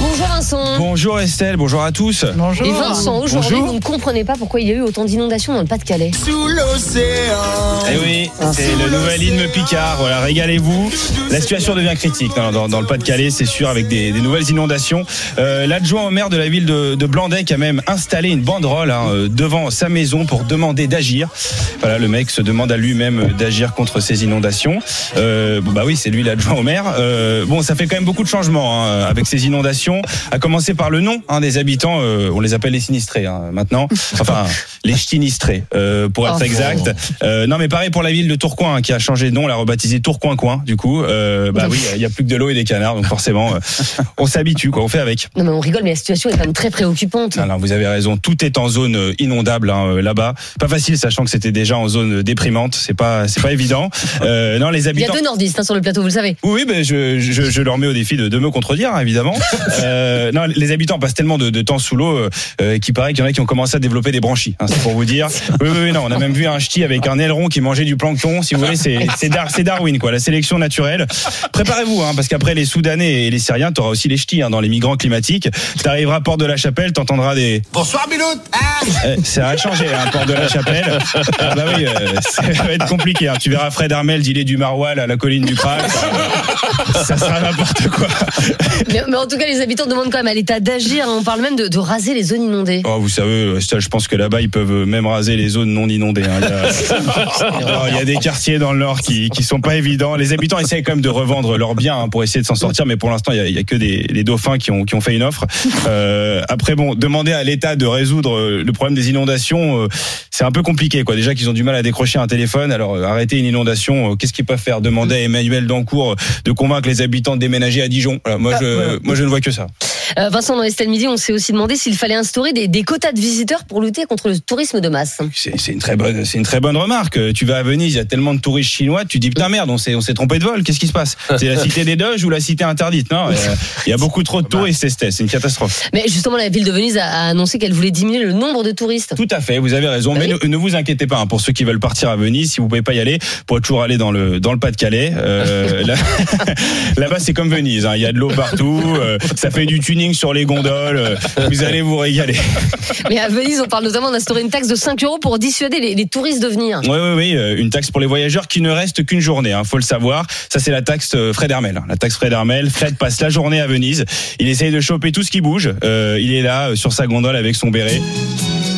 Bonjour Vincent. Bonjour Estelle, bonjour à tous. Et Vincent, aujourd'hui, Bonjour. vous ne comprenez pas pourquoi il y a eu autant d'inondations dans le Pas-de-Calais. Sous l'océan. Eh oui, c'est le nouvel hymne Picard. Voilà, régalez-vous. La situation devient critique dans, dans- dans le Pas-de-Calais, c'est sûr, avec des, des nouvelles inondations. Euh, L'adjoint au maire de la ville de, de Blandec a même installé une banderole hein, euh, devant sa maison pour demander d'agir. Voilà, le mec se demande à lui-même d'agir contre ces inondations. Euh, bah oui, c'est lui l'adjoint au maire. Euh, bon, ça fait quand même beaucoup de changements hein, avec ces inondations. À commencer par le nom hein, des habitants. euh, on les appelle les sinistrés hein, maintenant. Enfin, les ch'tinistrés, euh, pour être Oh. exact. Euh, non, mais pareil pour la ville de Tourcoing hein, qui a changé de nom, l'a rebaptisé Tourcoing-Coin. Du coup, euh, bah oui, il y a plus que de l'eau et des canards, donc forcément, euh, on s'habitue, quoi. On fait avec. Non mais on rigole, mais la situation est quand même très préoccupante. Alors, vous avez raison, tout est en zone euh, inondable hein, là-bas. Pas facile, sachant que c'était déjà en zone déprimante. C'est pas, c'est pas évident. Euh, non, les Il y a habitants. deux nordistes hein, sur le plateau, vous le savez. Oui, oui, ben je, je, je leur mets au défi de, de me contredire, hein, évidemment. Euh, non, les habitants passent tellement de, de temps sous l'eau euh, euh, qu'il paraît qu'il y en a qui ont commencé à développer des branchies. Hein, c'est pour vous dire. Oui, oui, oui, non, on a même vu un ch'ti avec un aileron qui mangeait du plancton. Si vous voulez, c'est c'est Dar- c'est Darwin, quoi, la sélection naturelle. Préparez-vous, hein, parce qu'après les Soudanais et les Syriens, t'auras aussi les ch'tis hein, dans les migrants climatiques. T'arriveras à Porte de la Chapelle, t'entendras des. Bonsoir Bilout. Ah Eh, ça a changé, hein, Porte de la Chapelle. Ah bah oui, euh, ça va être compliqué. hein. Tu verras Fred Armel dealer du maroilles à la colline du Crac. Ça, ça sera n'importe quoi. Mais, en tout cas, les habitants demandent quand même à l'État d'agir. On parle même de, de raser les zones inondées. Oh, vous savez, je pense que là-bas, ils peuvent même raser les zones non inondées. hein. Il, y a... Oh, il y a des quartiers dans le nord qui, qui sont pas évidents. Les habitants essayent quand même de revendre leurs biens hein, pour essayer de s'en sortir, mais pour l'instant, il y a, il y a que des les dauphins qui ont, qui ont fait une offre. Euh, après, bon, demander à l'État de résoudre euh, le problème des inondations, euh, c'est un peu compliqué. Quoi. Déjà qu'ils ont du mal à décrocher un téléphone, alors euh, arrêter une inondation, euh, qu'est-ce qu'ils peuvent faire? Demander à Emmanuel Dancourt de convaincre les habitants de déménager à Dijon. Voilà, moi, je, moi, je ne vois que ça. Euh, Vincent, dans Estelle Midi, on s'est aussi demandé s'il fallait instaurer des, des quotas de visiteurs pour lutter contre le tourisme de masse. C'est une très bonne, c'est une très bonne remarque. Tu vas à Venise, il y a tellement de touristes chinois, tu dis putain merde, on s'est, on s'est trompé de vol. Qu'est-ce qui se passe? C'est la cité des Doges ou la cité interdite? Non, il y a- il y a beaucoup trop de touristes, Estelle, c'est une catastrophe. Mais justement, la ville de Venise a, annoncé qu'elle voulait diminuer le nombre de touristes. Tout à fait, vous avez raison. Ah Mais oui ne, ne vous inquiétez pas, hein, pour ceux qui veulent partir à Venise, si vous pouvez pas y aller, vous pourrez toujours aller dans le dans le Pas-de-Calais. Euh, là- Là-bas, c'est comme Venise. hein, Il y a de l'eau partout. euh, ça fait du tuning sur les gondoles. euh, vous allez vous régaler. Mais à Venise, on parle notamment d'instaurer une taxe de 5 euros pour dissuader les, les touristes de venir. Oui, oui, oui, euh, une taxe pour les voyageurs qui ne reste qu'une journée, hein, faut le savoir. Ça, c'est la taxe euh, Fred Hermel. hein, La taxe Fred Hermel. Fred passe la journée à Venise. Il essaye de choper tout ce qui bouge. Euh, il est là, sur sa gondole avec son béret.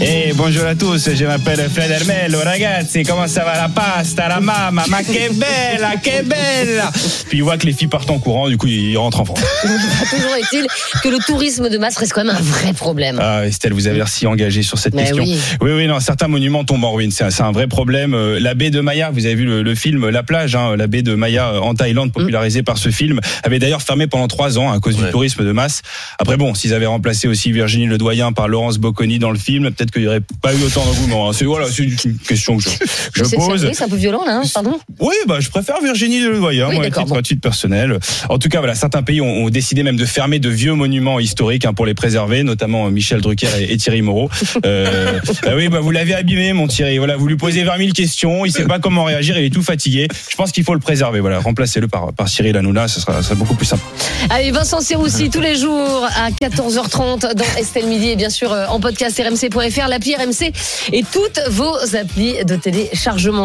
Eh, bonjour à tous, je m'appelle Fred Hermel. Ragazzi, comment ça va? La pasta, la mamma, ma che bella, che bella. Puis il voit que les filles partent en courant, du coup, il rentre en France. Toujours est-il que le tourisme de masse reste quand même un vrai problème. Ah, Estelle, vous avez l'air si engagée sur cette Mais question. oui. oui, oui, non, certains monuments tombent en ruine. C'est un, c'est un vrai problème. Euh, La baie de Maya, vous avez vu le, le film La plage, hein, la baie de Maya euh, en Thaïlande, popularisée par ce film, avait d'ailleurs fermé pendant trois ans à cause du tourisme de masse. Après, bon, s'ils avaient remplacé aussi Virginie Ledoyen par Laurence Bocconi dans le film, peut-être qu'il n'y aurait pas eu autant d'engouement. hein. C'est voilà, c'est une question que je, que je pose. oui, c'est un peu violent là, hein, pardon. Oui, bah, je préfère Virginie Ledoyen, Oui, moi, à titre, bon. titre personnel. En tout cas, voilà, certains pays ont, ont décidé même de fermer de vieux monuments historiques hein, pour les préserver, notamment euh, Michel Drucker et, et Thierry Moreau. Euh, bah oui, bah, vous l'avez abîmé, mon Thierry. Voilà, vous lui posez 20 000 questions, il sait pas comment réagir, il est tout fatigué. Je pense qu'il faut le préserver. Voilà, remplacez-le par, par Cyril Hanouna, ça sera, ça sera beaucoup plus simple. Allez, Vincent Serroussi, tous les jours à 14h30 dans Estelle Midi et bien sûr euh, en podcast rmc.fr, l'appli RMC et toutes vos applis de téléchargement.